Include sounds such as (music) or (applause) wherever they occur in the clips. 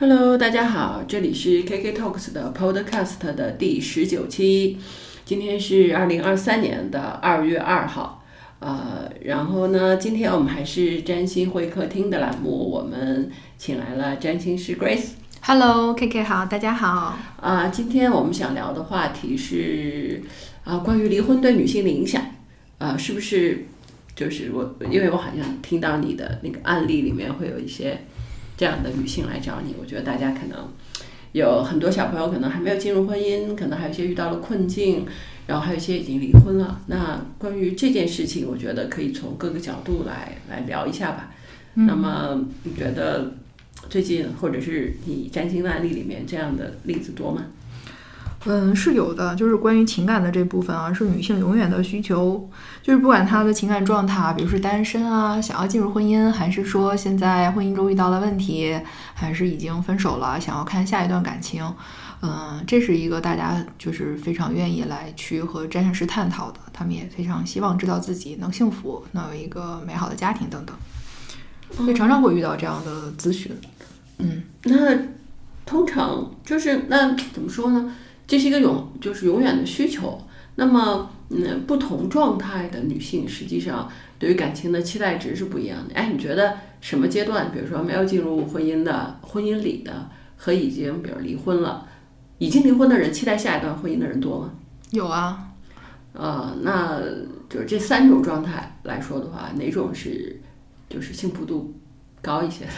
Hello，大家好，这里是 KK Talks 的 Podcast 的第十九期，今天是二零二三年的二月二号，呃，然后呢，今天我们还是占星会客厅的栏目，我们请来了占星师 Grace。Hello，KK 好，大家好。啊，今天我们想聊的话题是啊，关于离婚对女性的影响，啊，是不是？就是我，因为我好像听到你的那个案例里面会有一些这样的女性来找你，我觉得大家可能有很多小朋友可能还没有进入婚姻，可能还有一些遇到了困境，然后还有一些已经离婚了。那关于这件事情，我觉得可以从各个角度来来聊一下吧。那么你觉得最近或者是你占星的案例里面这样的例子多吗？嗯，是有的，就是关于情感的这部分啊，是女性永远的需求。就是不管她的情感状态，比如是单身啊，想要进入婚姻，还是说现在婚姻中遇到了问题，还是已经分手了，想要看下一段感情，嗯，这是一个大家就是非常愿意来去和占星师探讨的。他们也非常希望知道自己能幸福，能有一个美好的家庭等等，所以常常会遇到这样的咨询。嗯，那通常就是那怎么说呢？这是一个永就是永远的需求。那么，嗯，不同状态的女性实际上对于感情的期待值是不一样的。哎，你觉得什么阶段，比如说没有进入婚姻的、婚姻里的和已经比如离婚了，已经离婚的人期待下一段婚姻的人多吗？有啊，呃，那就是这三种状态来说的话，哪种是就是幸福度高一些的？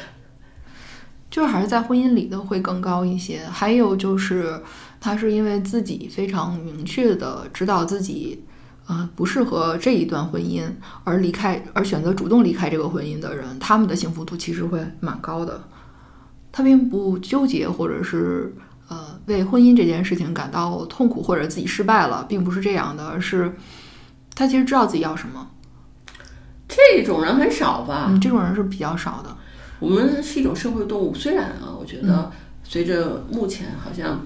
就是还是在婚姻里的会更高一些。还有就是，他是因为自己非常明确的知道自己，呃，不适合这一段婚姻而离开，而选择主动离开这个婚姻的人，他们的幸福度其实会蛮高的。他并不纠结，或者是呃为婚姻这件事情感到痛苦，或者自己失败了，并不是这样的，而是他其实知道自己要什么。这种人很少吧？嗯，这种人是比较少的。我们是一种社会动物，虽然啊，我觉得随着目前好像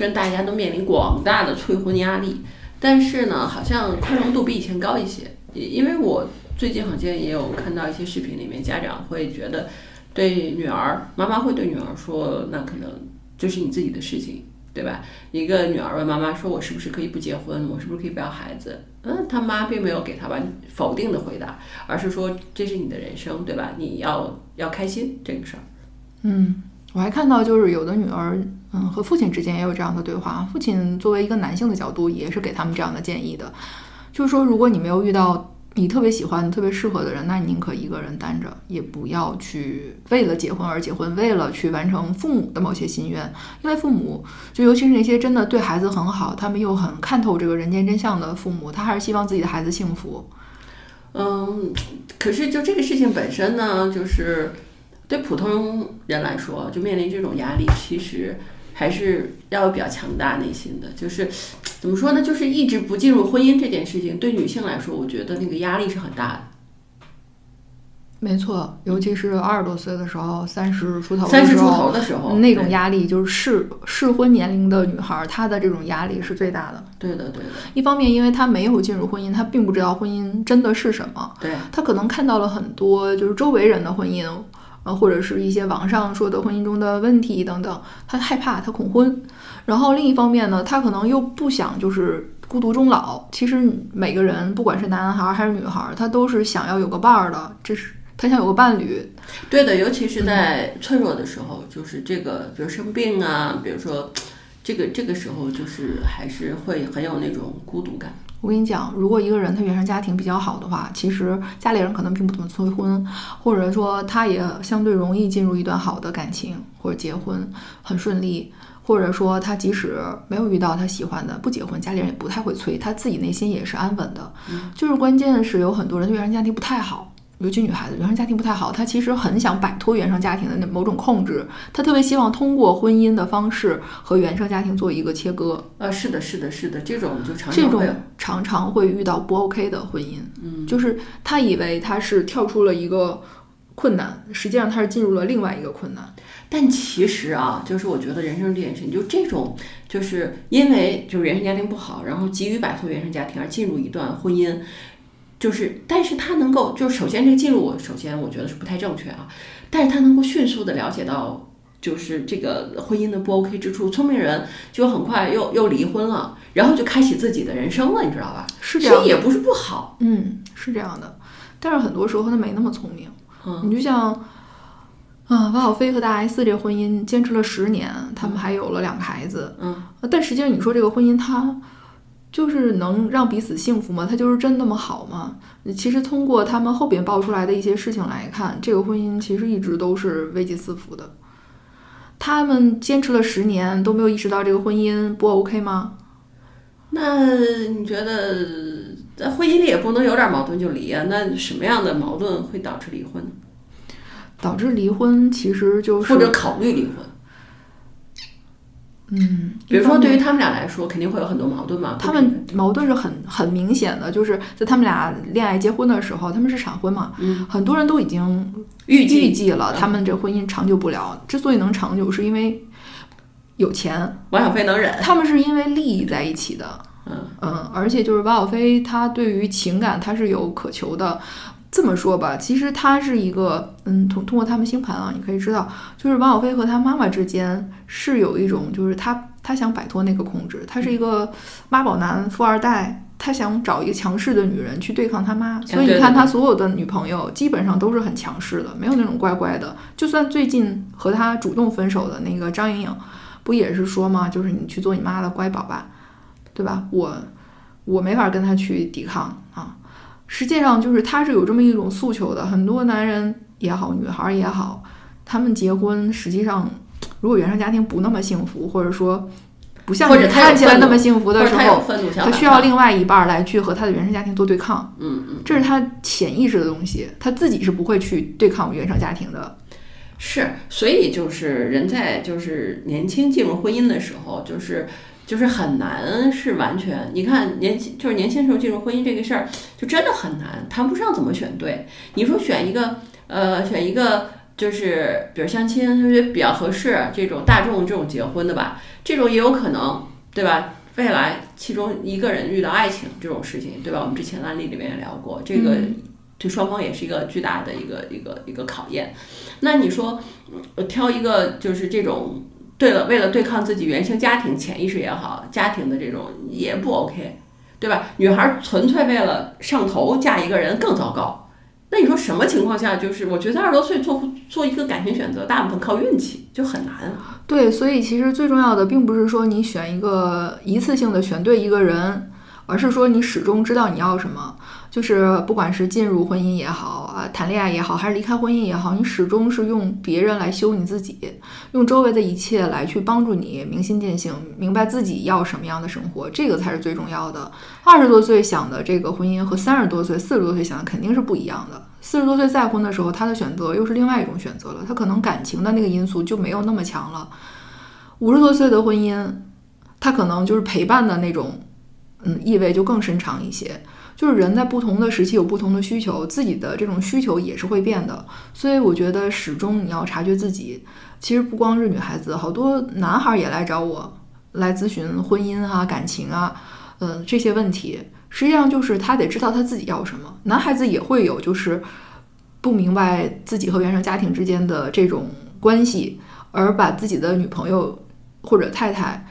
虽然大家都面临广大的催婚压力，但是呢，好像宽容度比以前高一些。因为我最近好像也有看到一些视频里面，家长会觉得对女儿，妈妈会对女儿说，那可能这是你自己的事情，对吧？一个女儿问妈妈说：“我是不是可以不结婚？我是不是可以不要孩子？”嗯，他妈并没有给他完否定的回答，而是说这是你的人生，对吧？你要要开心这个事儿。嗯，我还看到就是有的女儿，嗯，和父亲之间也有这样的对话。父亲作为一个男性的角度，也是给他们这样的建议的，就是说，如果你没有遇到你特别喜欢、特别适合的人，那你宁可一个人单着，也不要去为了结婚而结婚，为了去完成父母的某些心愿。因为父母，就尤其是那些真的对孩子很好，他们又很看透这个人间真相的父母，他还是希望自己的孩子幸福。嗯，可是就这个事情本身呢，就是对普通人来说，就面临这种压力，其实还是要有比较强大内心的。就是怎么说呢？就是一直不进入婚姻这件事情，对女性来说，我觉得那个压力是很大的。没错，尤其是二十多岁的时候，三十出头的三十出时候，头的时候，那种压力就是适适婚年龄的女孩，她的这种压力是最大的。对的，对的，一方面，因为她没有进入婚姻，她并不知道婚姻真的是什么，对，她可能看到了很多就是周围人的婚姻，呃，或者是一些网上说的婚姻中的问题等等，他害怕，他恐婚。然后另一方面呢，他可能又不想就是孤独终老。其实每个人，不管是男孩还是女孩，他都是想要有个伴儿的，这是他想有个伴侣，对的，尤其是在脆弱的时候，就是这个，比如生病啊，比如说这个这个时候，就是还是会很有那种孤独感。我跟你讲，如果一个人他原生家庭比较好的话，其实家里人可能并不怎么催婚，或者说他也相对容易进入一段好的感情或者结婚，很顺利。或者说他即使没有遇到他喜欢的，不结婚，家里人也不太会催，他自己内心也是安稳的。就是关键是有很多人对原生家庭不太好。尤其女孩子原生家庭不太好，她其实很想摆脱原生家庭的那某种控制，她特别希望通过婚姻的方式和原生家庭做一个切割。呃，是的，是的，是的，这种就常这种常，常常会遇到不 OK 的婚姻，嗯，就是她以为她是跳出了一个困难，实际上她是进入了另外一个困难。但其实啊，就是我觉得人生这件事情，就这种，就是因为就是原生家庭不好，然后急于摆脱原生家庭而进入一段婚姻，就是，但是他能够，就是首先这个进入，我首先我觉得是不太正确啊，但是他能够迅速的了解到就是这个婚姻的不 OK 之处，聪明人就很快又又离婚了，然后就开启自己的人生了，你知道吧？是这样的，所以也不是不好。嗯，是这样的，但是很多时候他没那么聪明。嗯你就像，啊，王小飞和大 S 这婚姻坚持了十年，他们还有了两个孩子。嗯，呃但实际上你说这个婚姻它就是能让彼此幸福吗？它就是真那么好吗？其实通过他们后边爆出来的一些事情来看，这个婚姻其实一直都是危机四伏的。他们坚持了十年都没有意识到这个婚姻不 OK 吗？那你觉得在婚姻里也不能有点矛盾就离啊？那什么样的矛盾会导致离婚呢？导致离婚其实就是或者考虑离婚？嗯，比如说，对于他们俩来说，肯定会有很多矛盾嘛。他们矛盾是很很明显的，就是在他们俩恋爱结婚的时候，他们是闪婚嘛，嗯很多人都已经预计预计了嗯他们这婚姻长久不了。之所以能长久，是因为有钱，王小飞能忍，他们是因为利益在一起的。嗯嗯，而且就是王小飞，他对于情感他是有渴求的。这么说吧，其实他是一个，嗯，通通过他们星盘啊，你可以知道，就是王小飞和他妈妈之间是有一种，就是他他想摆脱那个控制，他是一个妈宝男富二代，他想找一个强势的女人去对抗他妈，所以你看他所有的女朋友基本上都是很强势的，没有那种乖乖的。就算最近和他主动分手的那个张莹莹，不也是说吗？就是你去做你妈的乖宝吧，对吧？我我没法跟他去抵抗啊。实际上就是他是有这么一种诉求的，很多男人也好，女孩也好，他们结婚实际上，如果原生家庭不那么幸福，或者说不像你看起来那么幸福的时候，他需要另外一半儿来去和他的原生家庭做对抗，嗯嗯，这是他潜意识的东西，他自己是不会去对抗原生家庭的。是，所以就是人在就是年轻进入婚姻的时候，就是就是很难是完全，你看年轻就是年轻时候进入婚姻这个事儿，就真的很难，谈不上怎么选对。你说选一个呃选一个就是比如相亲，觉得比较合适这种大众这种结婚的吧，这种也有可能，对吧？未来其中一个人遇到爱情这种事情，对吧？我们之前案例里面也聊过，这个嗯对双方也是一个巨大的一个一个一个考验。那你说，呃挑一个就是这种，对了，为了对抗自己原生家庭潜意识也好，家庭的这种也不 OK，对吧？女孩纯粹为了上头嫁一个人更糟糕。那你说什么情况下，就是我觉得二十多岁做做一个感情选择，大部分靠运气，就很难。对，所以其实最重要的并不是说你选一个一次性的选对一个人，而是说你始终知道你要什么。就是不管是进入婚姻也好啊，谈恋爱也好，还是离开婚姻也好，你始终是用别人来修你自己，用周围的一切来去帮助你明心见性，明白自己要什么样的生活，这个才是最重要的。二十多岁想的这个婚姻和三十多岁、四十多岁想的肯定是不一样的。四十多岁再婚的时候，他的选择又是另外一种选择了，他可能感情的那个因素就没有那么强了。五十多岁的婚姻，他可能就是陪伴的那种，嗯，意味就更深长一些。就是人在不同的时期有不同的需求，自己的这种需求也是会变的。所以我觉得始终你要察觉自己。其实不光是女孩子，好多男孩儿也来找我来咨询婚姻啊、感情啊，嗯、这些问题。实际上就是他得知道他自己要什么。男孩子也会有就是不明白自己和原生家庭之间的这种关系，而把自己的女朋友或者太太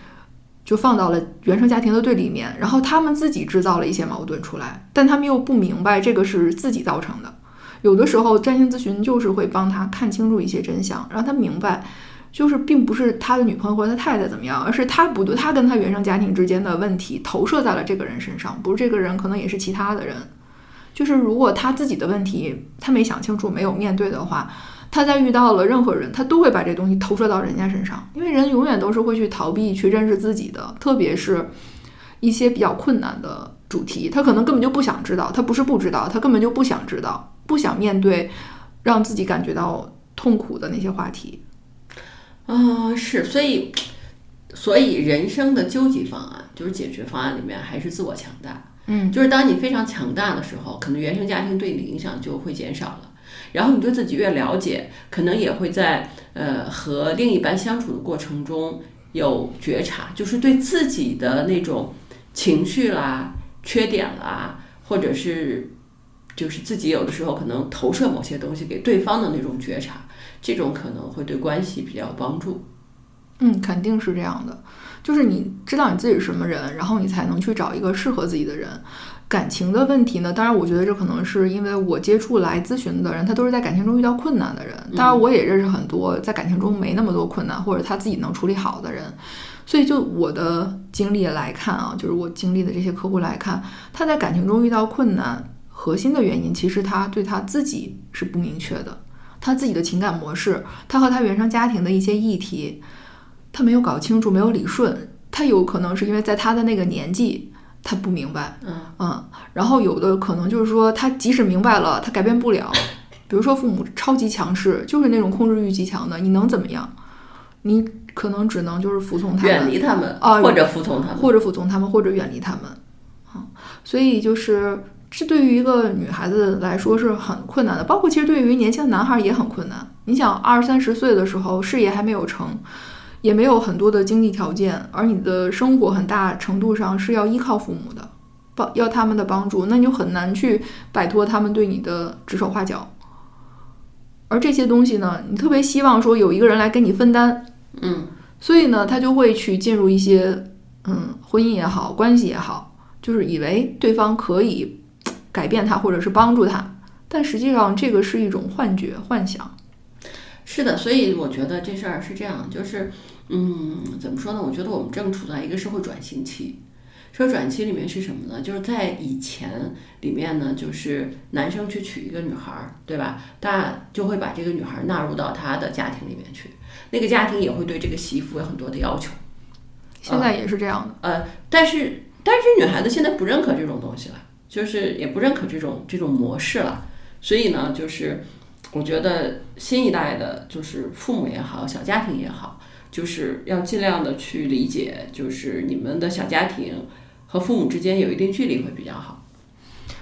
就放到了原生家庭的对立面，然后他们自己制造了一些矛盾出来，但他们又不明白这个是自己造成的。有的时候，占星咨询就是会帮他看清楚一些真相，让他明白，就是并不是他的女朋友或者他太太怎么样，而是他不对，他跟他原生家庭之间的问题投射在了这个人身上，不是这个人，可能也是其他的人。就是如果他自己的问题他没想清楚、没有面对的话，他在遇到了任何人，他都会把这东西投射到人家身上，因为人永远都是会去逃避、去认识自己的，特别是一些比较困难的主题，他可能根本就不想知道，他不是不知道，他根本就不想知道，不想面对让自己感觉到痛苦的那些话题。啊、是，所以，所以人生的究极方案就是解决方案里面还是自我强大。嗯，就是当你非常强大的时候，可能原生家庭对你的影响就会减少了。然后你对自己越了解，可能也会在呃和另一半相处的过程中有觉察，就是对自己的那种情绪啦、缺点啦，或者是就是自己有的时候可能投射某些东西给对方的那种觉察，这种可能会对关系比较有帮助。嗯，肯定是这样的，就是你知道你自己是什么人，然后你才能去找一个适合自己的人。感情的问题呢，当然我觉得这可能是因为我接触来咨询的人，他都是在感情中遇到困难的人。当然，我也认识很多在感情中没那么多困难，或者他自己能处理好的人。所以，就我的经历来看啊，就是我经历的这些客户来看，他在感情中遇到困难，核心的原因其实他对他自己是不明确的，他自己的情感模式，他和他原生家庭的一些议题，他没有搞清楚，没有理顺。他有可能是因为在他的那个年纪。他不明白，嗯然后有的可能就是说，他即使明白了，他改变不了。(laughs) 比如说父母超级强势，就是那种控制欲极强的，你能怎么样？你可能只能就是服从他们，远离他们啊，或者服从他们，或者服从他们，或者远离他们啊。所以就是这对于一个女孩子来说是很困难的，包括其实对于年轻的男孩也很困难。你想二三十岁的时候，事业还没有成。也没有很多的经济条件，而你的生活很大程度上是要依靠父母的，帮要他们的帮助，那你就很难去摆脱他们对你的指手画脚。而这些东西呢，你特别希望说有一个人来跟你分担，嗯，所以呢，他就会去进入一些嗯婚姻也好，关系也好，就是以为对方可以改变他或者是帮助他，但实际上这个是一种幻觉、幻想。是的，所以我觉得这事儿是这样，就是，嗯，怎么说呢？我觉得我们正处在一个社会转型期。社会转型期里面是什么呢？就是在以前里面呢，就是男生去娶一个女孩儿，对吧？大就会把这个女孩纳入到他的家庭里面去，那个家庭也会对这个媳妇有很多的要求。现在也是这样的。呃，但是但是女孩子现在不认可这种东西了，就是也不认可这种这种模式了。所以呢，就是。我觉得新一代的，就是父母也好，小家庭也好，就是要尽量的去理解，就是你们的小家庭和父母之间有一定距离会比较好。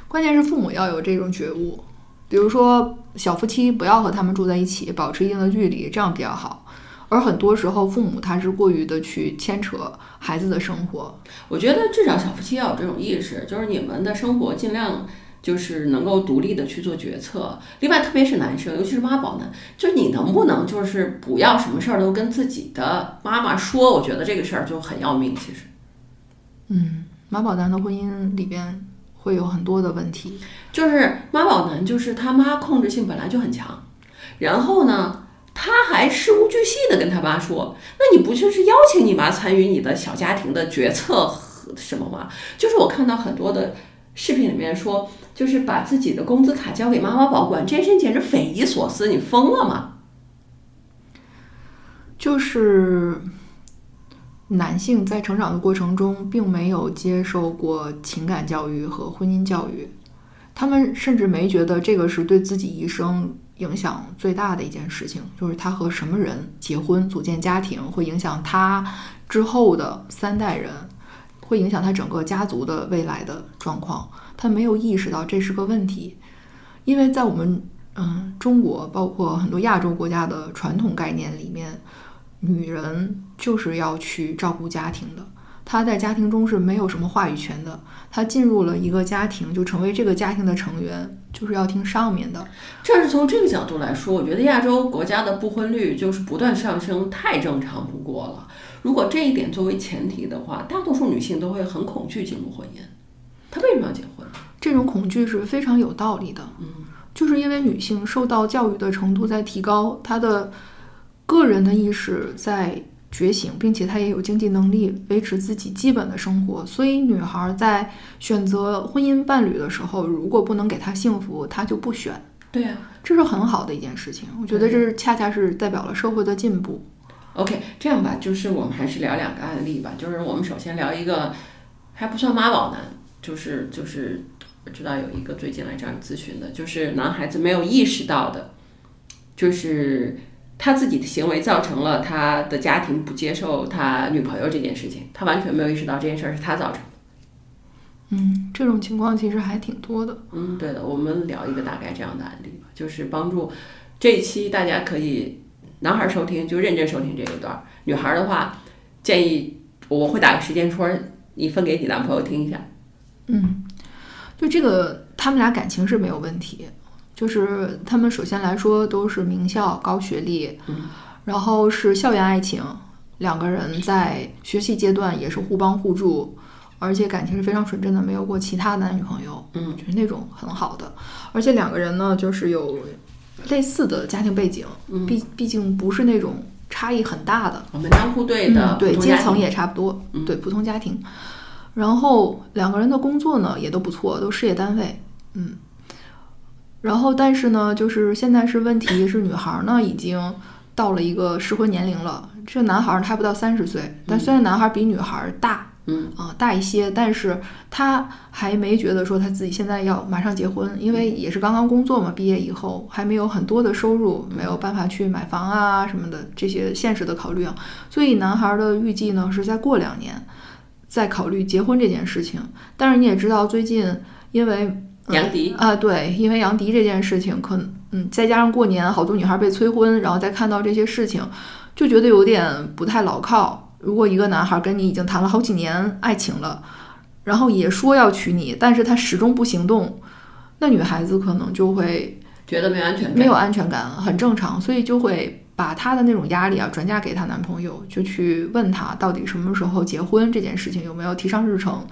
关键是父母要有这种觉悟，比如说小夫妻不要和他们住在一起，保持一定的距离，这样比较好。而很多时候，父母他是过于的去牵扯孩子的生活。我觉得至少小夫妻要有这种意识，就是你们的生活尽量。就是能够独立的去做决策，另外特别是男生，尤其是妈宝男，就你能不能就是不要什么事儿都跟自己的妈妈说？我觉得这个事儿就很要命。其实，嗯，妈宝男的婚姻里边会有很多的问题，就是妈宝男就是他妈控制性本来就很强，然后呢，他还事无巨细的跟他妈说，那你不就是邀请你妈参与你的小家庭的决策和什么吗？就是我看到很多的。视频里面说，就是把自己的工资卡交给妈妈保管，这事简直匪夷所思！你疯了吗？就是男性在成长的过程中，并没有接受过情感教育和婚姻教育，他们甚至没觉得这个是对自己一生影响最大的一件事情，就是他和什么人结婚、组建家庭，会影响他之后的三代人。会影响他整个家族的未来的状况，他没有意识到这是个问题，因为在我们嗯中国，包括很多亚洲国家的传统概念里面，女人就是要去照顾家庭的，她在家庭中是没有什么话语权的，她进入了一个家庭就成为这个家庭的成员，就是要听上面的。这是从这个角度来说，我觉得亚洲国家的不婚率就是不断上升，太正常不过了。如果这一点作为前提的话，大多数女性都会很恐惧进入婚姻。她为什么要结婚？这种恐惧是非常有道理的。嗯，就是因为女性受到教育的程度在提高，她的个人的意识在觉醒，并且她也有经济能力维持自己基本的生活。所以，女孩在选择婚姻伴侣的时候，如果不能给她幸福，她就不选。对啊，这是很好的一件事情。我觉得这是恰恰是代表了社会的进步。OK，这样吧，就是我们还是聊两个案例吧。就是我们首先聊一个还不算妈宝男，就是就是我知道有一个最近来找你咨询的，就是男孩子没有意识到的，就是他自己的行为造成了他的家庭不接受他女朋友这件事情，他完全没有意识到这件事儿是他造成的。嗯，这种情况其实还挺多的。嗯，对的，我们聊一个大概这样的案例吧，就是帮助这一期大家可以。男孩收听就认真收听这一段，女孩的话建议我会打个时间戳，你分给你男朋友听一下。嗯，就这个他。们俩感情是没有问题，就是他们首先来说都是名校高学历，嗯然后是校园爱情，两个人在学习阶段也是互帮互助，而且感情是非常纯真的，没有过其他男女朋友，嗯就是那种很好的，而且两个人呢就是有类似的家庭背景，嗯，毕毕竟不是那种差异很大的，门当户对的嗯，对，阶层也差不多，嗯。对，普通家庭。然后两个人的工作呢也都不错，都事业单位，嗯。然后但是呢，就是现在是问题是女孩呢已经到了一个适婚年龄了，这男孩儿还不到三十岁，但虽然男孩儿比女孩儿大，嗯啊、大一些，但是他还没觉得说他自己现在要马上结婚，因为也是刚刚工作嘛，毕业以后还没有很多的收入，没有办法去买房啊什么的这些现实的考虑啊，所以男孩的预计呢是再过两年再考虑结婚这件事情。但是你也知道，最近因为杨迪啊、对，因为杨迪这件事情，可能嗯，再加上过年好多女孩被催婚，然后再看到这些事情，就觉得有点不太牢靠。如果一个男孩跟你已经谈了好几年爱情了，然后也说要娶你，但是他始终不行动，那女孩子可能就会觉得没有安全感，没有安全感，很正常，所以就会把她的那种压力啊转嫁给她男朋友，就去问他到底什么时候结婚这件事情有没有提上日程。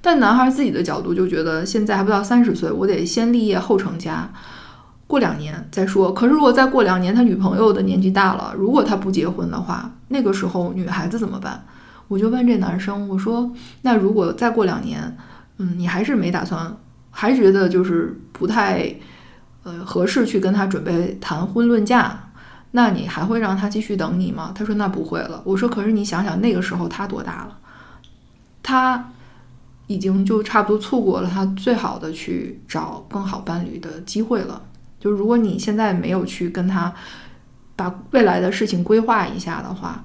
但男孩自己的角度就觉得现在还不到三十岁，我得先立业后成家，过两年再说。可是如果再过两年，他女朋友的年纪大了，如果他不结婚的话，那个时候女孩子怎么办？我就问这男生，我说那如果再过两年，嗯，你还是没打算，还觉得就是不太。呃，合适去跟他准备谈婚论嫁，那你还会让他继续等你吗？他说那不会了。我说可是你想想那个时候他多大了，他已经就差不多错过了他最好的去找更好伴侣的机会了。就如果你现在没有去跟他把未来的事情规划一下的话，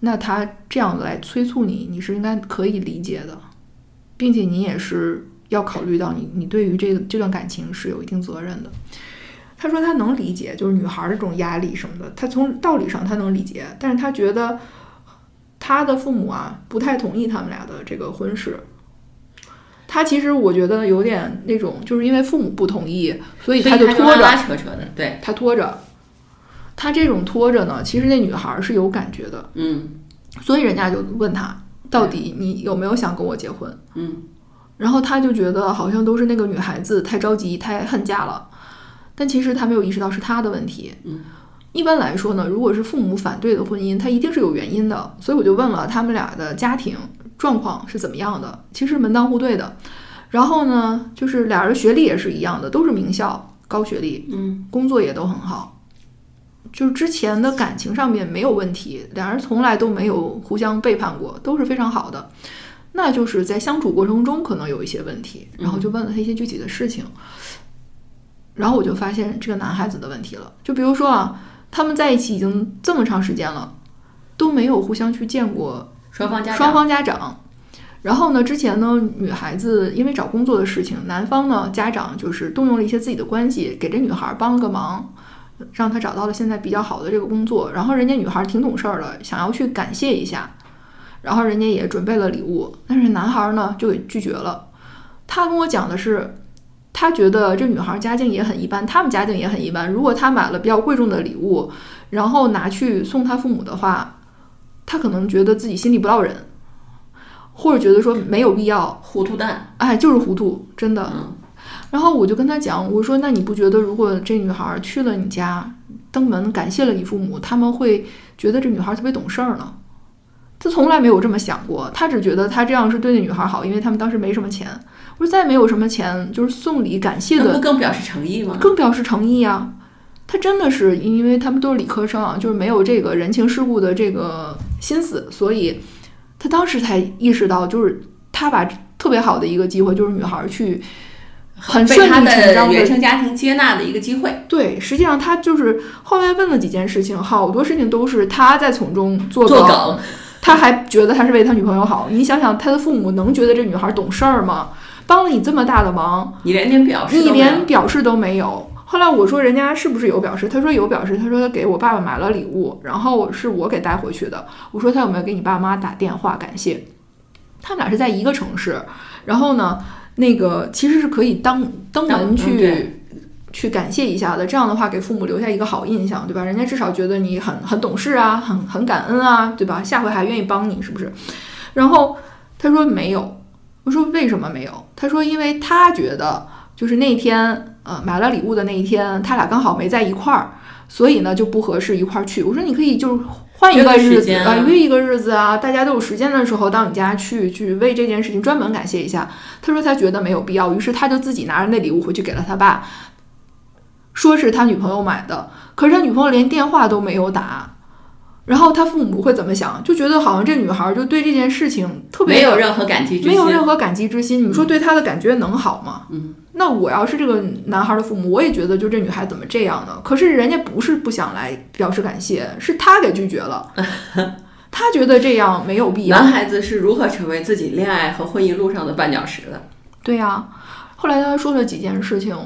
那他这样来催促你，你是应该可以理解的，并且你也是要考虑到你你对于这个这段感情是有一定责任的。他说他能理解，就是女孩儿这种压力什么的，他从道理上他能理解，但是他觉得他的父母啊不太同意他们俩的这个婚事。他其实我觉得有点那种，就是因为父母不同意，所以他就拖着，拉拉扯扯的，对，他拖着。他这种拖着呢，其实那女孩儿是有感觉的，嗯所以人家就问他，到底你有没有想跟我结婚？嗯然后他就觉得好像都是那个女孩子太着急、太恨嫁了，但其实他没有意识到是他的问题。嗯，一般来说呢，如果是父母反对的婚姻，他一定是有原因的。所以我就问了他们俩的家庭状况是怎么样的，其实门当户对的。然后呢，就是俩人学历也是一样的，都是名校高学历，嗯工作也都很好，就是之前的感情上面没有问题，俩人从来都没有互相背叛过，都是非常好的。那就是在相处过程中可能有一些问题，然后就问了他一些具体的事情，然后我就发现这个男孩子的问题了。就比如说啊，他们在一起已经这么长时间了，都没有互相去见过双方家长。然后呢，之前呢，女孩子因为找工作的事情，男方呢家长就是动用了一些自己的关系，给这女孩帮了个忙，让她找到了现在比较好的这个工作。然后人家女孩挺懂事儿的，想要去感谢一下，然后人家也准备了礼物，但是男孩呢就给拒绝了。他跟我讲的是，他觉得这女孩家境也很一般，他们家境也很一般。如果他买了比较贵重的礼物，然后拿去送他父母的话，他可能觉得自己心里不落忍，或者觉得说没有必要，糊涂蛋，哎，就是糊涂，真的。嗯然后我就跟他讲，我说那你不觉得如果这女孩去了你家，登门感谢了你父母，他们会觉得这女孩特别懂事儿呢？他从来没有这么想过，他只觉得他这样是对那女孩好，因为他们当时没什么钱。我说再没有什么钱，就是送礼感谢的不更表示诚意吗？更表示诚意啊。他真的是因为他们都是理科生啊，就是没有这个人情世故的这个心思，所以他当时才意识到，就是他把特别好的一个机会，就是女孩去很顺被他理成章的的原生家庭接纳的一个机会。对，实际上他就是后来问了几件事情，好多事情都是他在从中作作梗，他还觉得他是为他女朋友好。你想想，他的父母能觉得这女孩懂事儿吗？帮了你这么大的忙，你连点表示你连表示都没有。后来我说人家是不是有表示？他说有表示，他说他给我爸爸买了礼物，然后是我给带回去的。我说他有没有给你爸妈打电话感谢？他们俩是在一个城市，然后呢，那个其实是可以当登门嗯去、对去感谢一下的。这样的话，给父母留下一个好印象，对吧？人家至少觉得你很很懂事啊，很很感恩啊，对吧？下回还愿意帮你，是不是？然后他说没有，我说为什么没有？他说因为他觉得就是那天呃买了礼物的那一天，他俩刚好没在一块儿，所以呢就不合适一块儿去。我说你可以就是换一个个日子啊，约一个日子啊，大家都有时间的时候到你家去去为这件事情专门感谢一下。他说他觉得没有必要，于是他就自己拿着那礼物回去给了他爸，说是他女朋友买的，可是他女朋友连电话都没有打。然后他父母会怎么想？就觉得好像这女孩就对这件事情特别没有任何感激之心，没有任何感激之心。你说对她的感觉能好吗？嗯，那我要是这个男孩的父母，我也觉得就这女孩怎么这样呢？可是人家不是不想来表示感谢，是他给拒绝了。(laughs) 他觉得这样没有必要。男孩子是如何成为自己恋爱和婚姻路上的绊脚石的？对呀、后来他说了几件事情，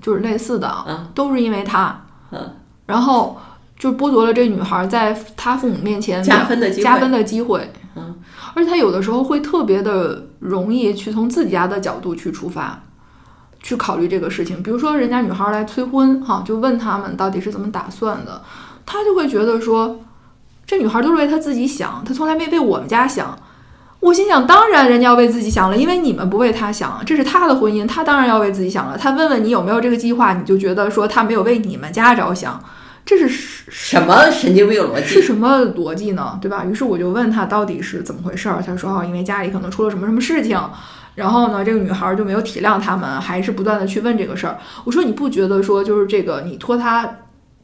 就是类似的，嗯都是因为他，嗯，然后就剥夺了这女孩在他父母面前加分的机会加分的机会。嗯，而且他有的时候会特别的容易去从自己家的角度去出发，去考虑这个事情。比如说，人家女孩来催婚，哈，就问他们到底是怎么打算的，他就会觉得说，这女孩都是为她自己想，她从来没为我们家想。我心想，当然人家要为自己想了，因为你们不为他想，这是他的婚姻，他当然要为自己想了。他问问你有没有这个计划，你就觉得说他没有为你们家着想，这是什么神经病逻辑？是什么逻辑呢？对吧？于是我就问他到底是怎么回事儿，他说哦，因为家里可能出了什么什么事情，然后呢，这个女孩就没有体谅他们，还是不断的去问这个事儿。我说你不觉得说就是这个你拖他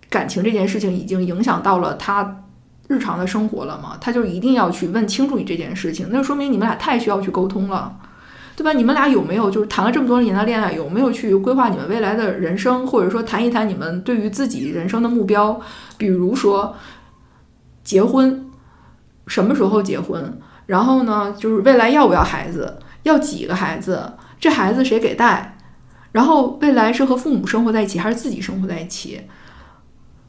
感情这件事情已经影响到了他日常的生活了吗？他就一定要去问清楚你这件事情，那就说明你们俩太需要去沟通了。对吧？你们俩有没有就是谈了这么多年的恋爱，有没有去规划你们未来的人生，或者说谈一谈你们对于自己人生的目标？比如说结婚，什么时候结婚？然后呢，就是未来要不要孩子，要几个孩子，这孩子谁给带？然后未来是和父母生活在一起，还是自己生活在一起？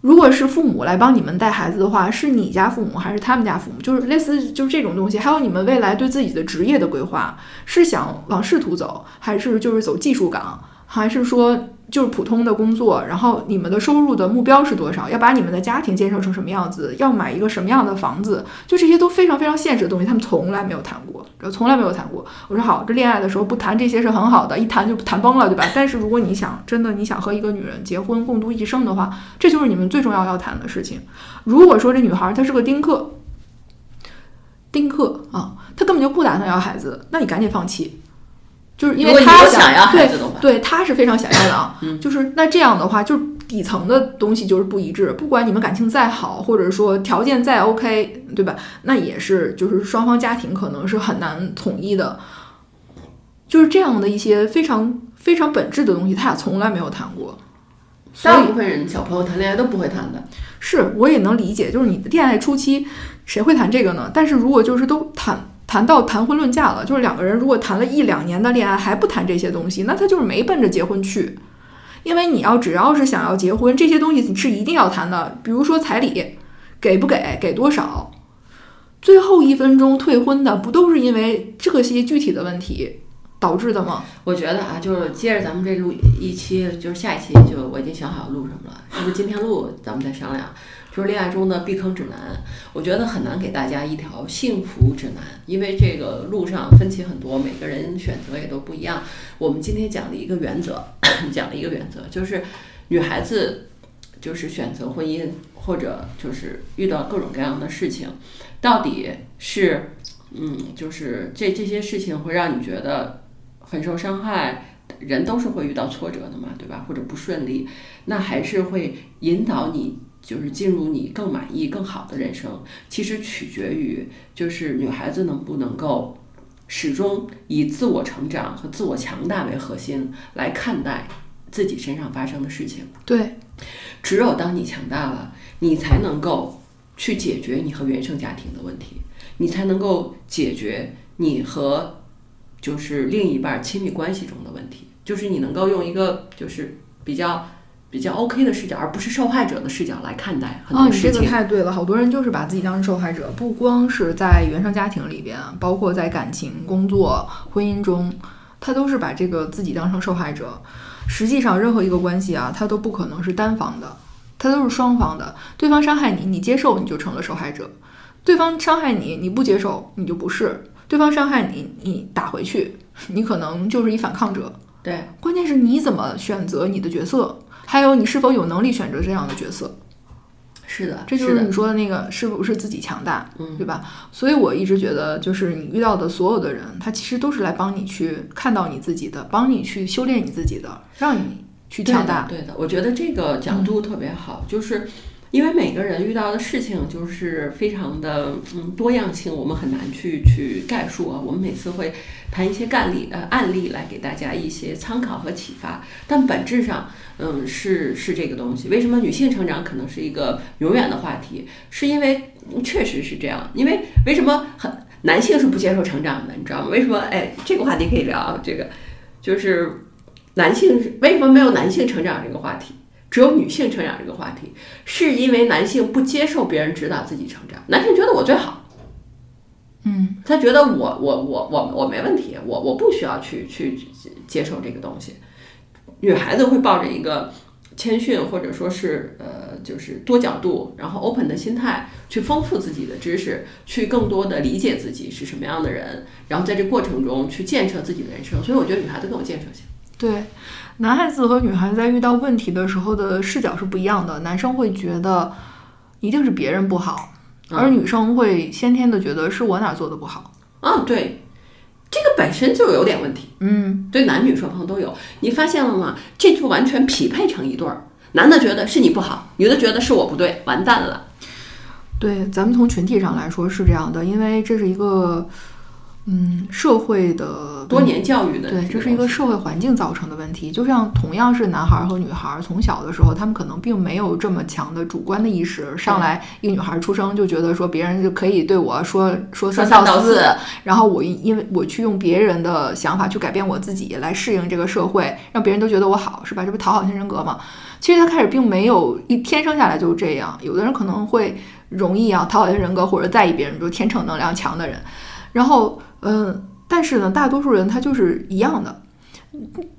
如果是父母来帮你们带孩子的话，是你家父母还是他们家父母？就是类似就是这种东西。还有你们未来对自己的职业的规划，是想往仕途走，还是就是走技术岗，还是说就是普通的工作？然后你们的收入的目标是多少？要把你们的家庭建设成什么样子？要买一个什么样的房子？就这些都非常非常现实的东西，他们从来没有谈过，从来没有谈过。我说好，这恋爱的时候不谈这些是很好的，一谈就谈崩了，对吧？但是如果你想真的你想和一个女人结婚共度一生的话，这就是你们最重要要谈的事情。如果说这女孩她是个丁克，丁克啊，她根本就不打算要孩子，那你赶紧放弃。就是因为她有想要孩对子的话，对，他是非常想要的啊。嗯就是那这样的话，就是底层的东西就是不一致，不管你们感情再好，或者说条件再 OK，对吧？那也是就是双方家庭可能是很难统一的。就是这样的一些非常非常本质的东西，他俩从来没有谈过。大部分人小朋友谈恋爱都不会谈的。是我也能理解，就是你的恋爱初期谁会谈这个呢？但是如果就是都谈谈到谈婚论嫁了，就是两个人如果谈了一两年的恋爱还不谈这些东西，那他就是没奔着结婚去。因为你要只要是想要结婚，这些东西是一定要谈的，比如说彩礼给不给，给多少，最后一分钟退婚的不都是因为这些具体的问题导致的吗？我觉得啊，就是接着咱们这录一期，就是下一期就我已经想好录什么了，要不今天录，咱们再商量。就是恋爱中的避坑指南，我觉得很难给大家一条幸福指南，因为这个路上分歧很多，每个人选择也都不一样。我们今天讲了一个原则，(coughs) 讲了一个原则，就是女孩子就是选择婚姻，或者就是遇到各种各样的事情，到底是嗯，就是这这些事情会让你觉得很受伤害。人都是会遇到挫折的嘛，对吧？或者不顺利，那还是会引导你，就是进入你更满意、更好的人生。其实取决于就是女孩子能不能够始终以自我成长和自我强大为核心来看待自己身上发生的事情。对，只有当你强大了，你才能够去解决你和原生家庭的问题，你才能够解决你和就是另一半亲密关系中的问题，就是你能够用一个就是比较比较 OK 的视角，而不是受害者的视角来看待很啊，你这个多事情。太对了，好多人就是把自己当成受害者，不光是在原生家庭里边，包括在感情、工作、婚姻中，他都是把这个自己当成受害者。实际上，任何一个关系啊，它都不可能是单方的，它都是双方的。对方伤害你，你接受，你就成了受害者；对方伤害你，你不接受，你就不是。对方伤害你，你打回去，你可能就是一反抗者。对，关键是你怎么选择你的角色，还有你是否有能力选择这样的角色。是的，这就是你说的那个是不是自己强大，嗯，对吧？所以我一直觉得，就是你遇到的所有的人，他其实都是来帮你去看到你自己的，帮你去修炼你自己的，让你去强大。对的，我觉得这个角度特别好，就是因为每个人遇到的事情就是非常的嗯多样性，我们很难去去概述啊。我们每次会谈一些干例呃案例来给大家一些参考和启发，但本质上。嗯，是是这个东西。为什么女性成长可能是一个永远的话题？是因为确实是这样。因为为什么很男性是不接受成长的？你知道吗？为什么？哎，这个话题可以聊。这个就是男性为什么没有男性成长这个话题，只有女性成长这个话题？是因为男性不接受别人指导自己成长。男性觉得我最好，嗯，他觉得我我我我我没问题，我我不需要去去接受这个东西。女孩子会抱着一个谦逊或者说是呃，就是多角度，然后 open 的心态去丰富自己的知识，去更多的理解自己是什么样的人，然后在这过程中去建设自己的人生。所以我觉得女孩子更有建设性。对，男孩子和女孩子在遇到问题的时候的视角是不一样的。男生会觉得一定是别人不好，而女生会先天的觉得是我哪做的不好。嗯，对。这个本身就有点问题，嗯，对男女双方都有，你发现了吗？这就完全匹配成一对儿，男的觉得是你不好，女的觉得是我不对，完蛋了。对，咱们从群体上来说是这样的，因为这是一个。嗯，社会的多年教育的对，这是一个社会环境造成的问题。就像同样是男孩和女孩，从小的时候，他们可能并没有这么强的主观的意识。上来一个女孩出生就觉得说别人就可以对我说说三道四，然后我因为我去用别人的想法去改变我自己，来适应这个社会，让别人都觉得我好，是吧？这不讨好型人格吗？其实他开始并没有一天生下来就是这样。有的人可能会容易啊讨好型人格或者在意别人，比如天秤能量强的人，然后。嗯，但是呢，大多数人他就是一样的。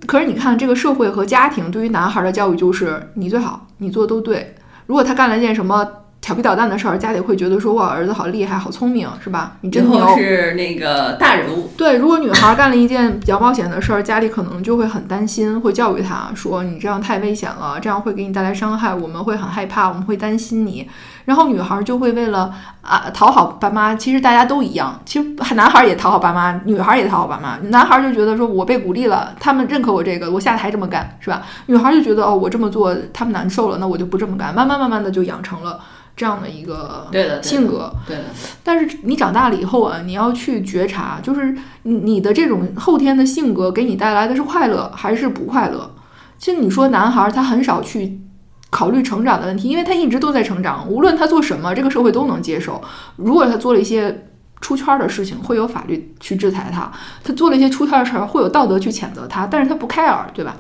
可是你看，这个社会和家庭对于男孩的教育就是你最好，你做的都对。如果他干了件什么调皮捣蛋的事儿，家里会觉得说哇，儿子好厉害，好聪明，是吧？你真牛，是那个大人物。对，如果女孩干了一件比较冒险的事儿，家里可能就会很担心，会教育她说你这样太危险了，这样会给你带来伤害，我们会很害怕，我们会担心你。然后女孩就会为了啊讨好爸妈，其实大家都一样，其实男孩也讨好爸妈，女孩也讨好爸妈。男孩就觉得说我被鼓励了，他们认可我这个，我下台这么干，是吧？女孩就觉得哦，我这么做他们难受了，那我就不这么干。慢慢慢慢的就养成了这样的一个性格。对的。但是你长大了以后啊，你要去觉察，就是你的这种后天的性格给你带来的是快乐还是不快乐？其实你说男孩他很少去。考虑成长的问题，因为他一直都在成长，无论他做什么，这个社会都能接受。如果他做了一些出圈的事情，会有法律去制裁他；他做了一些出圈的事儿，会有道德去谴责他。但是他不 care，，对吧？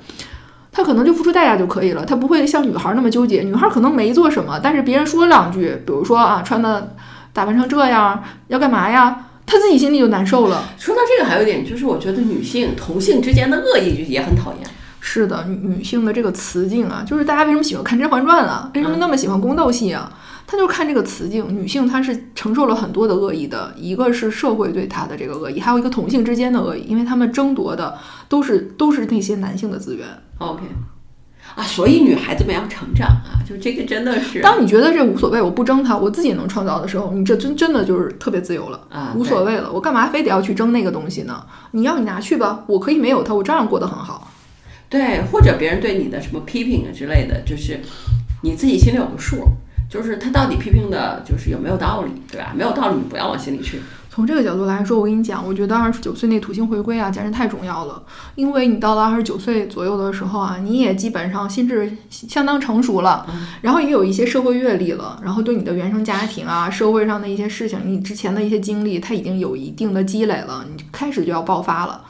他可能就付出代价就可以了，他不会像女孩那么纠结。女孩可能没做什么，但是别人说两句，比如说啊，穿的打扮成这样，要干嘛呀？他自己心里就难受了。说到这个，还有一点就是，我觉得女性同性之间的恶意就也很讨厌。是的，女女性的这个雌竞啊，就是大家为什么喜欢看《甄嬛传》啊？为什么那么喜欢宫斗戏啊？他就看这个雌竞，女性她是承受了很多的恶意的，一个是社会对她的这个恶意，还有一个同性之间的恶意，因为他们争夺的都是都是那些男性的资源。OK，啊，所以女孩子们要成长啊，就这个真的是。当你觉得这无所谓，我不争它，我自己能创造的时候，你这真真的就是特别自由了啊，无所谓了，我干嘛非得要去争那个东西呢？你要你拿去吧，我可以没有它，我照样过得很好。对，或者别人对你的什么批评啊之类的，就是你自己心里有个数，就是他到底批评的，就是有没有道理，对吧？没有道理，你不要往心里去。从这个角度来说，我跟你讲，我觉得二十九岁那土星回归啊，简直太重要了。因为你到了二十九岁左右的时候啊，你也基本上心智相当成熟了，然后也有一些社会阅历了，然后对你的原生家庭啊、社会上的一些事情，你之前的一些经历，它已经有一定的积累了，你开始就要爆发了。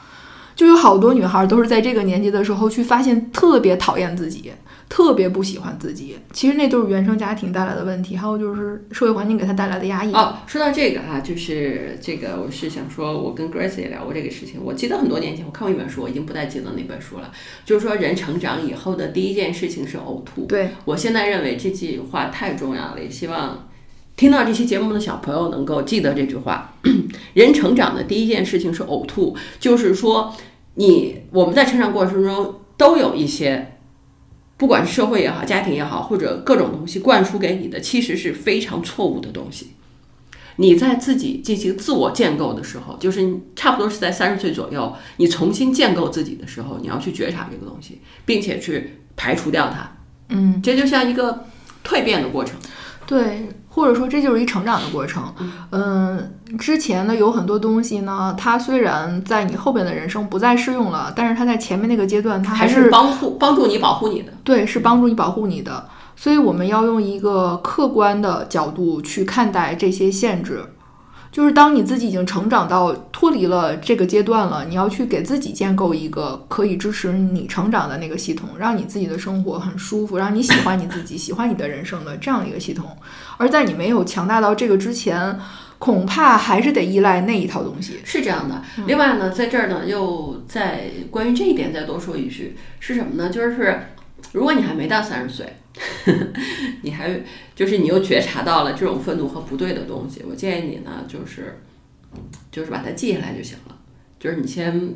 就有好多女孩都是在这个年纪的时候去发现特别讨厌自己，特别不喜欢自己。其实那都是原生家庭带来的问题，还有就是社会环境给他带来的压抑。哦，说到这个啊，就是这个，我是想说，我跟 Grace 也聊过这个事情。我记得很多年前我看过一本书，我已经不太记得那本书了。就是说，人成长以后的第一件事情是呕吐。对我现在认为这句话太重要了，也希望听到这期节目的小朋友能够记得这句话。(clears throat) 人成长的第一件事情是呕吐，就是说，你我们在成长过程中都有一些。不管是社会也好，家庭也好，或者各种东西灌输给你的，其实是非常错误的东西。你在自己进行自我建构的时候，就是差不多是在三十岁左右，你重新建构自己的时候，你要去觉察这个东西，并且去排除掉它。嗯，这就像一个蜕变的过程。对，或者说这就是一成长的过程。嗯，之前呢有很多东西呢，它虽然在你后边的人生不再适用了，但是它在前面那个阶段，它还是帮助帮助你保护你的。对，是帮助你保护你的。所以我们要用一个客观的角度去看待这些限制。就是当你自己已经成长到脱离了这个阶段了，你要去给自己建构一个可以支持你成长的那个系统，让你自己的生活很舒服，让你喜欢你自己、(coughs) 喜欢你的人生的这样一个系统。而在你没有强大到这个之前，恐怕还是得依赖那一套东西。是这样的。另外呢，在这儿呢，又在关于这一点再多说一句，是什么呢？就是如果你还没到三十岁。(laughs) 你还就是你又觉察到了这种愤怒和不对的东西，我建议你呢，就是就是把它记下来就行了。就是你先，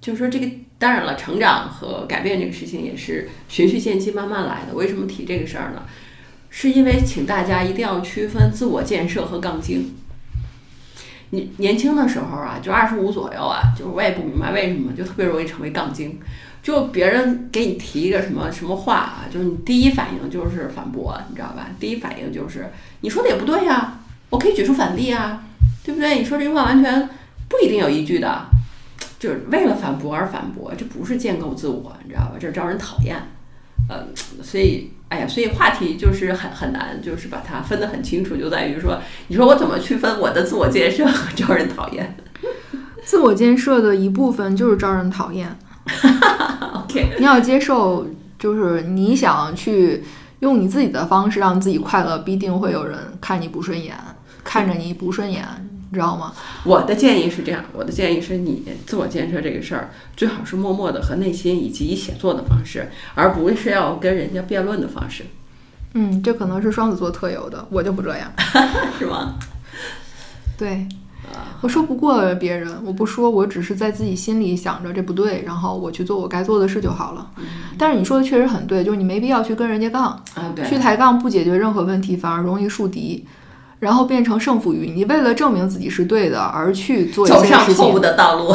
就是说这个，当然了，成长和改变这个事情也是循序渐进、慢慢来的。为什么提这个事儿呢？是因为请大家一定要区分自我建设和杠精。你年轻的时候啊，就二十五左右啊，就是我也不明白为什么就特别容易成为杠精。就别人给你提一个什么什么话啊，就是你第一反应就是反驳，你知道吧？第一反应就是你说的也不对呀，我可以举出反例啊，对不对？你说这句话完全不一定有依据的，就是为了反驳而反驳，这不是建构自我，你知道吧？这招人讨厌。嗯，所以，哎呀，所以话题就是很很难，就是把它分得很清楚，就在于说，你说我怎么区分我的自我建设和招人讨厌？自我建设的一部分就是招人讨厌。(laughs) OK，你要接受，就是你想去用你自己的方式让自己快乐，必定会有人看你不顺眼，看着你不顺眼，你知道吗？我的建议是这样，我的建议是你自我建设这个事儿，最好是默默的和内心以及以写作的方式，而不是要跟人家辩论的方式。嗯，这可能是双子座特有的，我就不这样，(laughs) 是吗？对。我说不过别人，我不说，我只是在自己心里想着这不对，然后我去做我该做的事就好了。但是你说的确实很对，就是你没必要去跟人家杠去抬杠不解决任何问题，反而容易树敌，然后变成胜负欲。你为了证明自己是对的而去做一些事情，走上错误的道路。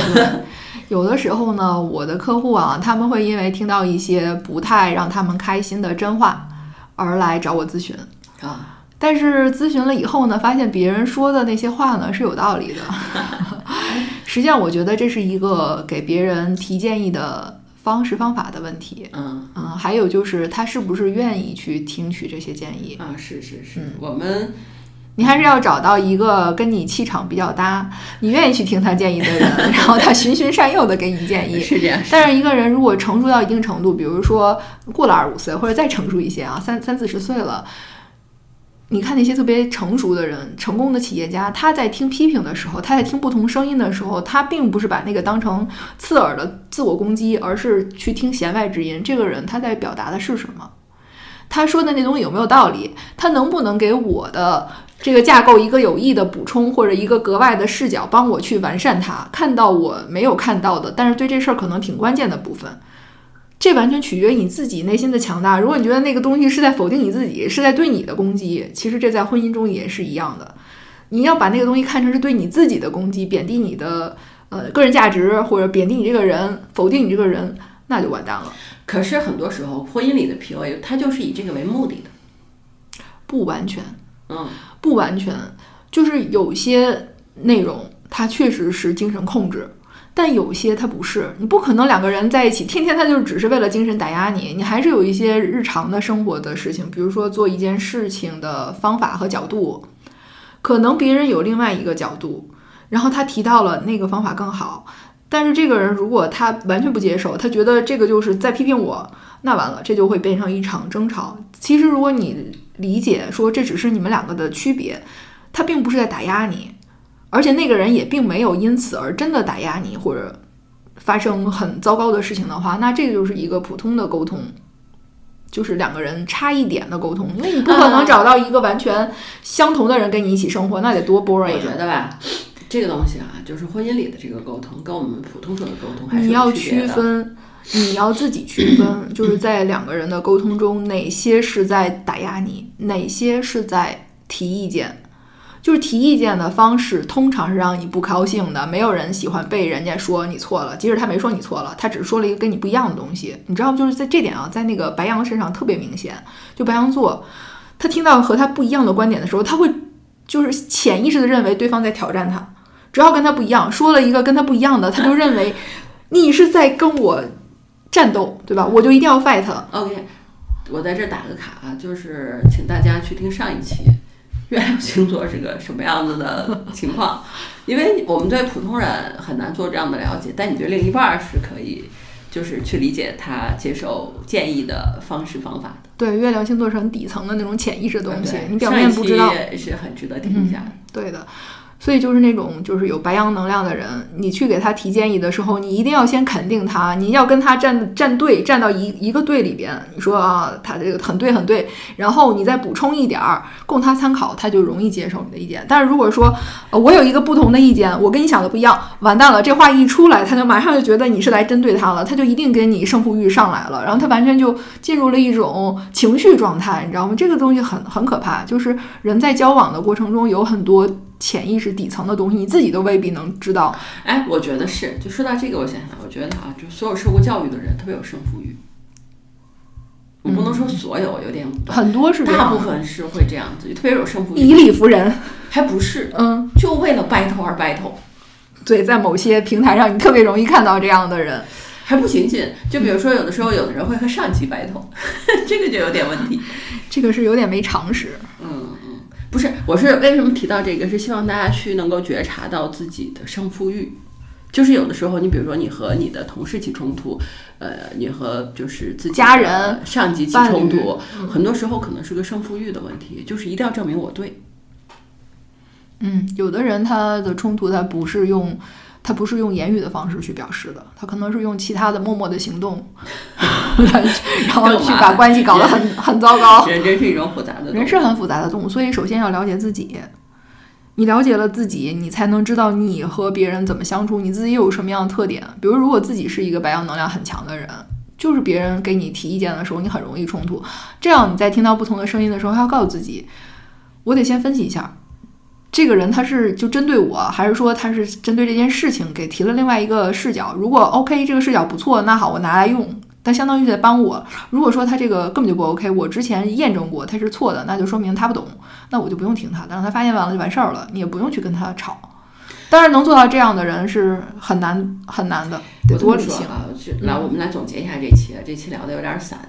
有的时候呢，我的客户啊，他们会因为听到一些不太让他们开心的真话，而来找我咨询啊。但是咨询了以后呢，发现别人说的那些话呢是有道理的。(laughs) 实际上，我觉得这是一个给别人提建议的方式方法的问题。嗯嗯，还有就是他是不是愿意去听取这些建议啊？是是是，我们你还是要找到一个跟你气场比较搭、你愿意去听他建议的人，(laughs) 然后他循循善诱的给你建议。是这样。但是一个人如果成熟到一定程度，比如说过了二十五岁或者再成熟一些啊，三三四十岁了。你看那些特别成熟的人、成功的企业家，他在听批评的时候，他在听不同声音的时候，他并不是把那个当成刺耳的自我攻击，而是去听弦外之音。这个人他在表达的是什么？他说的那东西有没有道理？他能不能给我的这个架构一个有益的补充，或者一个格外的视角，帮我去完善它，看到我没有看到的，但是对这事儿可能挺关键的部分？这完全取决于你自己内心的强大。如果你觉得那个东西是在否定你自己，是在对你的攻击，其实这在婚姻中也是一样的。你要把那个东西看成是对你自己的攻击，贬低你的呃个人价值，或者贬低你这个人，否定你这个人，那就完蛋了。可是很多时候，婚姻里的 PUA 它就是以这个为目的的，不完全，嗯，不完全，就是有些内容它确实是精神控制。但有些他不是，你不可能两个人在一起，天天他就只是为了精神打压你，你还是有一些日常的生活的事情，比如说做一件事情的方法和角度，可能别人有另外一个角度，然后他提到了那个方法更好，但是这个人如果他完全不接受，他觉得这个就是在批评我，那完了，这就会变成一场争吵。其实，如果你理解说这只是你们两个的区别，他并不是在打压你，而且那个人也并没有因此而真的打压你或者发生很糟糕的事情的话，那这个就是一个普通的沟通，就是两个人差一点的沟通，因为你不可能找到一个完全相同的人跟你一起生活，那得多 boring。我觉得吧，这个东西啊，就是婚姻里的这个沟通，跟我们普通说的沟通还是你要。区分，你要自己区分，就是在两个人的沟通中，哪些是在打压你，哪些是在提意见。就是提意见的方式，通常是让你不高兴的。没有人喜欢被人家说你错了，即使他没说你错了，他只是说了一个跟你不一样的东西。你知道，就是在这点啊，在那个白羊身上特别明显。就白羊座，他听到和他不一样的观点的时候，他会就是潜意识的认为对方在挑战他。只要跟他不一样，说了一个跟他不一样的，他就认为你是在跟我战斗，对吧？我就一定要 fight。OK，我在这打个卡啊，就是请大家去听上一期月亮星座是个什么样子的情况，(laughs) 因为我们对普通人很难做这样的了解，但你对另一半儿是可以，就是去理解他接受建议的方式方法的。对，月亮星座是很底层的那种潜意识的东西对，你表面不知道。上一期是很值得听一下的。对的，所以就是那种就是有白羊能量的人，你去给他提建议的时候，你一定要先肯定他，你要跟他站站队，站到一一个队里边，你说啊，他这个很对很对，然后你再补充一点儿供他参考，他就容易接受你的意见。但是如果说、呃、我有一个不同的意见，我跟你想的不一样，完蛋了，这话一出来，他就马上就觉得你是来针对他了，他就一定跟你胜负欲上来了，然后他完全就进入了一种情绪状态，你知道吗？这个东西很很可怕，就是人在交往的过程中有很多。潜意识底层的东西，你自己都未必能知道。哎，我觉得是。就说到这个，我想想，我觉得啊，就所有受过教育的人特别有胜负欲。我不能说所有，有点很多是这样大部分是会这样子，特别有胜负欲。以理服人，还不是，嗯，就为了 battle 而 battle。对，在某些平台上，你特别容易看到这样的人。还不仅仅，就比如说，有的时候有的人会和上级 battle，(laughs) 这个就有点问题。这个是有点没常识。嗯嗯，不是，我是为什么提到这个？是希望大家去能够觉察到自己的胜负欲。就是有的时候，你比如说你和你的同事起冲突，呃，你和就是自己家人、上级起冲突，很多时候可能是个胜负欲的问题，就是一定要证明我对。嗯，有的人他的冲突他不是用。他不是用言语的方式去表示的，他可能是用其他的默默的行动，(laughs) 然后去把关系搞得很 (laughs) 很糟糕。人真是一种复杂的，人是很复杂的动物，所以首先要了解自己。你了解了自己，你才能知道你和别人怎么相处，你自己有什么样的特点。比如，如果自己是一个白羊能量很强的人，就是别人给你提意见的时候，你很容易冲突。这样你在听到不同的声音的时候，要告诉自己，我得先分析一下。这个人他是就针对我，还是说他是针对这件事情给提了另外一个视角？如果 OK，这个视角不错，那好，我拿来用，但相当于在帮我。如果说他这个根本就不 OK，我之前验证过他是错的，那就说明他不懂，那我就不用听他的，让他发现完了就完事儿了，你也不用去跟他吵。当然，能做到这样的人是很难很难的，得多理性啊！来，我们来总结一下这期，这期聊的有点散。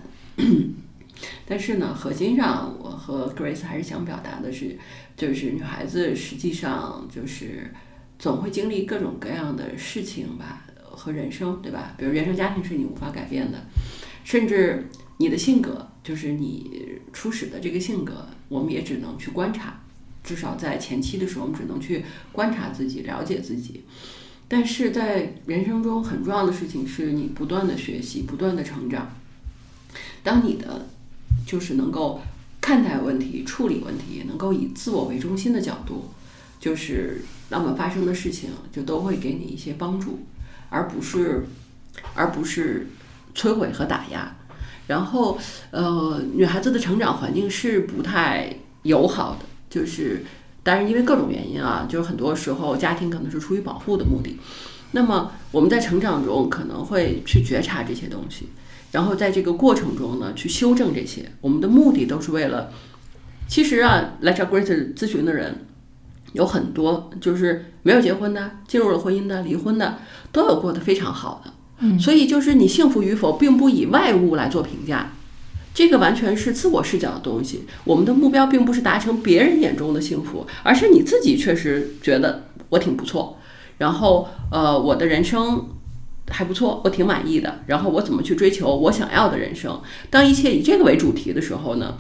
但是呢，核心上我和 Grace 还是想表达的是，就是女孩子实际上就是总会经历各种各样的事情吧，和人生，对吧？比如原生家庭是你无法改变的，甚至你的性格，就是你初始的这个性格，我们也只能去观察，至少在前期的时候，我们只能去观察自己，了解自己。但是在人生中很重要的事情是你不断的学习，不断的成长。当你的就是能够看待问题、处理问题，也能够以自我为中心的角度，就是那么发生的事情就都会给你一些帮助，而不是而不是摧毁和打压。然后，呃，女孩子的成长环境是不太友好的，就是当然因为各种原因啊，就是很多时候家庭可能是出于保护的目的。那么我们在成长中可能会去觉察这些东西。然后在这个过程中呢，去修正这些，我们的目的都是为了。其实啊，来找 Grace 咨询的人有很多，就是没有结婚的、进入了婚姻的、离婚的，都有过得非常好的。嗯，所以就是你幸福与否，并不以外物来做评价，这个完全是自我视角的东西。我们的目标并不是达成别人眼中的幸福，而是你自己确实觉得我挺不错，然后呃，我的人生。还不错，我挺满意的。然后我怎么去追求我想要的人生？当一切以这个为主题的时候呢，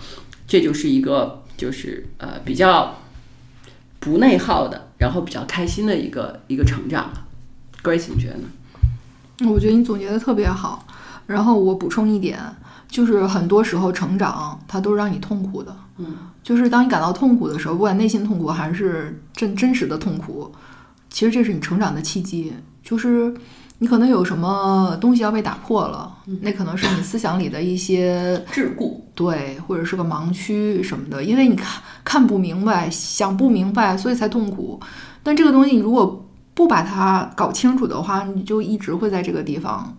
这就是一个就是呃比较不内耗的，然后比较开心的一个一个成长了。Grace，你觉得呢？我觉得你总结的特别好。然后我补充一点，就是很多时候成长它都是让你痛苦的。嗯，就是当你感到痛苦的时候，不管内心痛苦还是真真实的痛苦，其实这是你成长的契机。就是你可能有什么东西要被打破了，那可能是你思想里的一些 (clears throat) 桎梏，对，或者是个盲区什么的，因为你看看不明白，想不明白，所以才痛苦。但这个东西你如果不把它搞清楚的话，你就一直会在这个地方。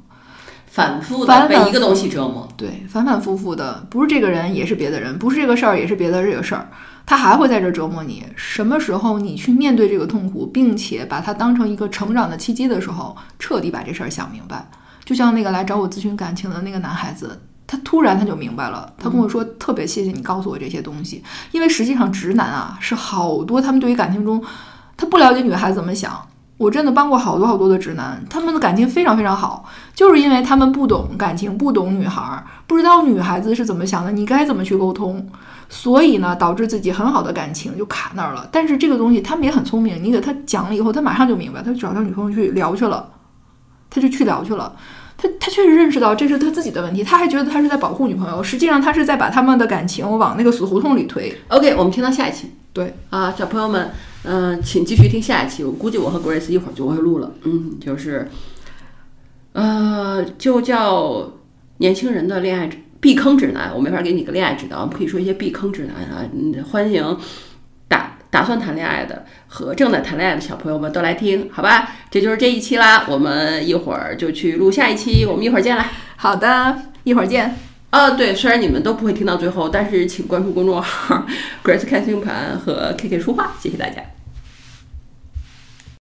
反复的被一个东西折磨。对，反反复复的，不是这个人也是别的人，不是这个事儿也是别的这个事儿，他还会在这儿折磨你。什么时候你去面对这个痛苦，并且把它当成一个成长的契机的时候，彻底把这事儿想明白。就像那个来找我咨询感情的那个男孩子，他突然他就明白了，他跟我说特别谢谢你告诉我这些东西，因为实际上直男啊是好多他们对于感情中，他不了解女孩子怎么想。我真的帮过好多好多的直男，他们的感情非常非常好，就是因为他们不懂感情，不懂女孩儿，不知道女孩子是怎么想的，你该怎么去沟通，所以呢，导致自己很好的感情就卡那儿了。但是这个东西他们也很聪明，你给他讲了以后，他马上就明白，他就找他女朋友去聊去了，他就去聊去了。他他确实认识到这是他自己的问题，他还觉得他是在保护女朋友，实际上他是在把他们的感情往那个死胡同里推。OK，我们听到下一期对，啊，小朋友们，嗯、请继续听下一期。我估计我和 Grace 一会儿就会录了，嗯，就是，呃，就叫年轻人的恋爱指避坑指南。我没法给你个恋爱指南，我们可以说一些避坑指南啊。嗯，欢迎打打算谈恋爱的和正在谈恋爱的小朋友们都来听，好吧？这就是这一期啦，我们一会儿就去录下一期，我们一会儿见啦。好的，一会儿见。啊，对，虽然你们都不会听到最后，但是请关注公众号 “Grace 看星盘”和 KK 说话，谢谢大家。